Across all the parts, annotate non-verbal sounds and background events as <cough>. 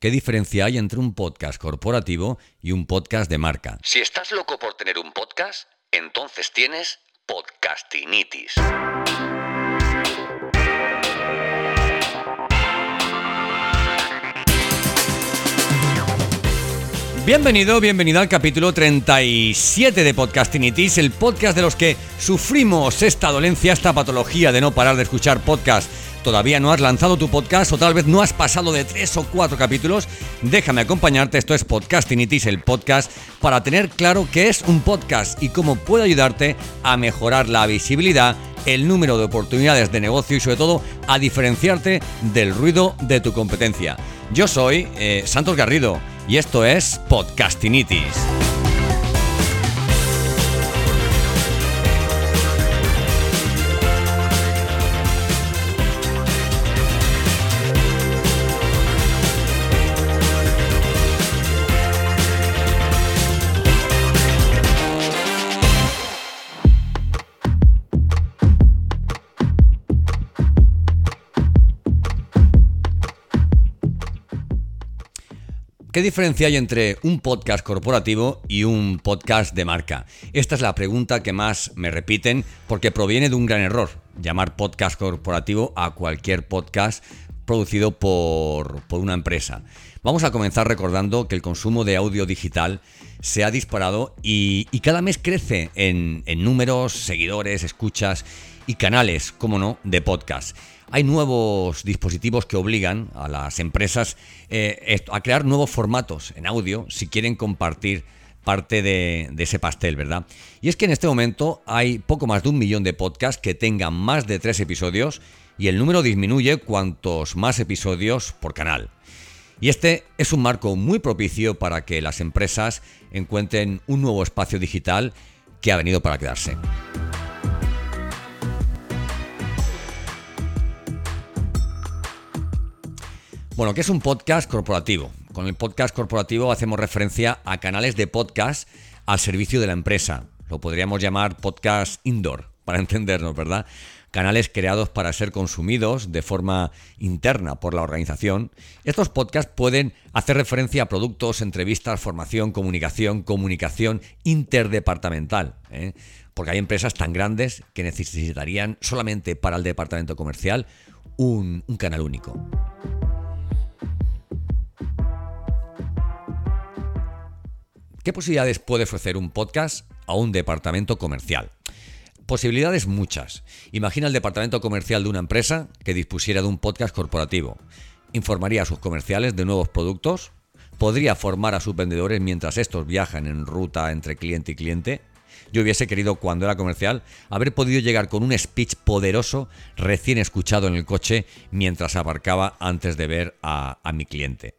¿Qué diferencia hay entre un podcast corporativo y un podcast de marca? Si estás loco por tener un podcast, entonces tienes podcastinitis. Bienvenido, bienvenido al capítulo 37 de Podcastinitis, el podcast de los que sufrimos esta dolencia, esta patología de no parar de escuchar podcast. Todavía no has lanzado tu podcast o tal vez no has pasado de tres o cuatro capítulos, déjame acompañarte. Esto es Podcastinitis, el podcast para tener claro qué es un podcast y cómo puede ayudarte a mejorar la visibilidad, el número de oportunidades de negocio y sobre todo a diferenciarte del ruido de tu competencia. Yo soy eh, Santos Garrido y esto es Podcastinitis. ¿Qué diferencia hay entre un podcast corporativo y un podcast de marca? Esta es la pregunta que más me repiten porque proviene de un gran error, llamar podcast corporativo a cualquier podcast producido por, una empresa. Vamos a comenzar recordando que el consumo de audio digital se ha disparado y, cada mes crece en, en números, seguidores, escuchas y canales, como no, de podcast hay nuevos dispositivos que obligan a las empresas eh, a crear nuevos formatos en audio si quieren compartir parte de, ese pastel, ¿verdad? Y es que en este momento hay poco más de un millón de podcasts que tengan más de tres episodios y el número disminuye cuantos más episodios por canal. Y este es un marco muy propicio para que las empresas encuentren un nuevo espacio digital que ha venido para quedarse. Bueno, ¿qué es un podcast corporativo? Con el podcast corporativo hacemos referencia a canales de podcast al servicio de la empresa. Lo podríamos llamar podcast indoor, para <laughs> entendernos, ¿verdad? Canales creados para ser consumidos de forma interna por la organización. Estos podcasts pueden hacer referencia a productos, entrevistas, formación, comunicación, comunicación interdepartamental. ¿eh? Porque hay empresas tan grandes que necesitarían solamente para el departamento comercial un, un canal único. ¿Qué posibilidades puede ofrecer un podcast a un departamento comercial? Posibilidades muchas. Imagina el departamento comercial de una empresa que dispusiera de un podcast corporativo. Informaría a sus comerciales de nuevos productos, podría formar a sus vendedores mientras estos viajan en ruta entre cliente y cliente. Yo hubiese querido, cuando era comercial, haber podido llegar con un speech poderoso recién escuchado en el coche mientras aparcaba antes de ver a, a mi cliente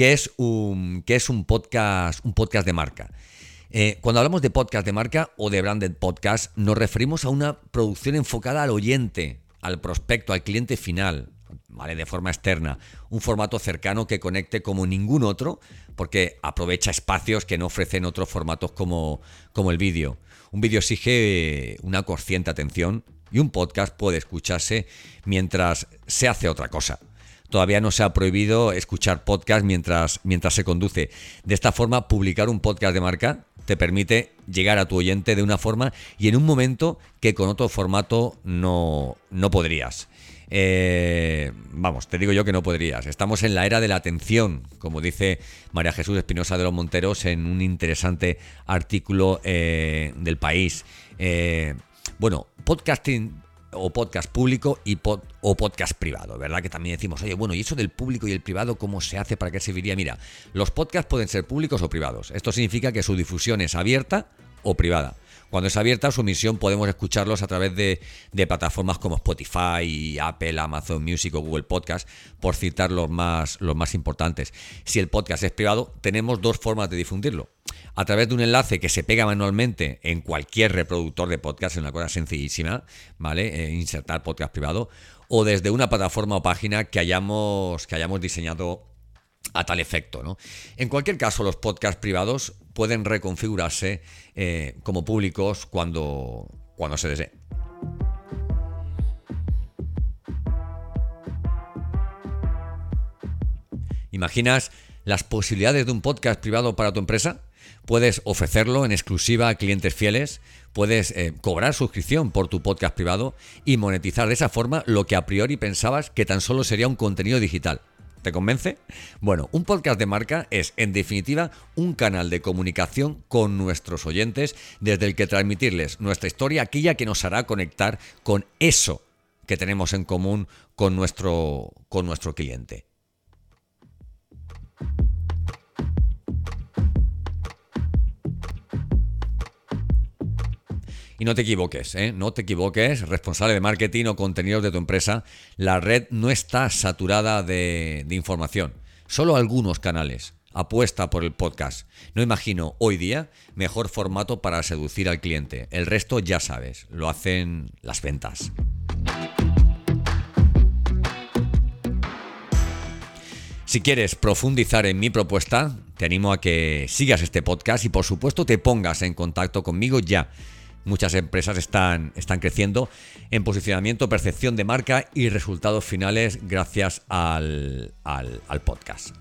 que es un, es un, podcast, un podcast de marca. Eh, cuando hablamos de podcast de marca o de branded podcast, nos referimos a una producción enfocada al oyente, al prospecto, al cliente final, ¿vale? De forma externa. Un formato cercano que conecte como ningún otro, porque aprovecha espacios que no ofrecen otros formatos como, como el vídeo. Un vídeo exige una consciente atención y un podcast puede escucharse mientras se hace otra cosa todavía no se ha prohibido escuchar podcast mientras, mientras se conduce. De esta forma, publicar un podcast de marca te permite llegar a tu oyente de una forma y en un momento que con otro formato no, no podrías. Eh, vamos, te digo yo que no podrías. Estamos en la era de la atención, como dice María Jesús Espinosa de los Monteros en un interesante artículo eh, del país. Eh, bueno, podcasting o podcast público y o podcast privado, ¿verdad? Que también decimos, oye, bueno, ¿y eso del público y el privado cómo se hace? ¿Para qué serviría? Mira, los podcasts pueden ser públicos o privados. Esto significa que su difusión es abierta o privada. Cuando es abierta su misión podemos escucharlos a través de, plataformas como Spotify, Apple, Amazon Music o Google Podcast, por citar los más, los más importantes. Si el podcast es privado, tenemos dos formas de difundirlo. A través de un enlace que se pega manualmente en cualquier reproductor de podcast, es una cosa sencillísima, ¿vale? Eh, insertar podcast privado, o desde una plataforma o página que hayamos, que hayamos diseñado a tal efecto. ¿no? En cualquier caso, los podcasts privados pueden reconfigurarse eh, como públicos cuando, cuando se desee. ¿Imaginas las posibilidades de un podcast privado para tu empresa? Puedes ofrecerlo en exclusiva a clientes fieles, puedes eh, cobrar suscripción por tu podcast privado y monetizar de esa forma lo que a priori pensabas que tan solo sería un contenido digital. ¿Te convence? Bueno, un podcast de marca es, en definitiva, un canal de comunicación con nuestros oyentes desde el que transmitirles nuestra historia, aquella que nos hará conectar con eso que tenemos en común con nuestro, con nuestro cliente. Y no te equivoques, ¿eh? no te equivoques, responsable de marketing o contenidos de tu empresa, la red no está saturada de, de información, solo algunos canales. Apuesta por el podcast. No imagino hoy día mejor formato para seducir al cliente. El resto ya sabes, lo hacen las ventas. Si quieres profundizar en mi propuesta, te animo a que sigas este podcast y por supuesto te pongas en contacto conmigo ya Muchas empresas están, están creciendo en posicionamiento, percepción de marca y resultados finales gracias al, al, podcast.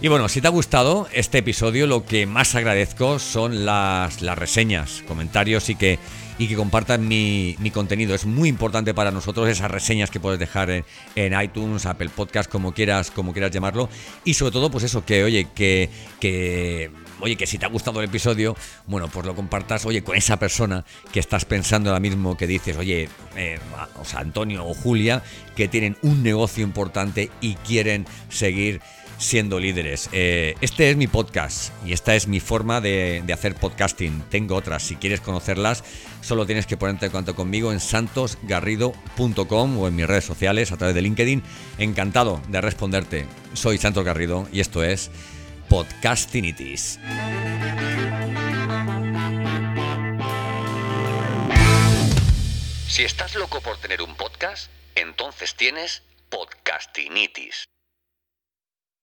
Y bueno, si te ha gustado este episodio, lo que más agradezco son las, las reseñas, comentarios y que y que compartan mi, contenido. Es muy importante para nosotros esas reseñas que puedes dejar en, iTunes, Apple Podcast, como quieras, como quieras llamarlo. Y sobre todo, pues eso, que oye, que, que oye, que si te ha gustado el episodio, bueno, pues lo compartas, oye, con esa persona que estás pensando ahora mismo, que dices, oye, eh, o sea, Antonio o Julia, que tienen un negocio importante y quieren seguir siendo líderes. Eh, este es mi podcast y esta es mi forma de, hacer podcasting. Tengo otras, si quieres conocerlas, solo tienes que ponerte en contacto conmigo en santosgarrido.com o en mis redes sociales a través de LinkedIn. Encantado de responderte. Soy Santos Garrido y esto es Podcastinitis. Si estás loco por tener un podcast, entonces tienes podcastinitis.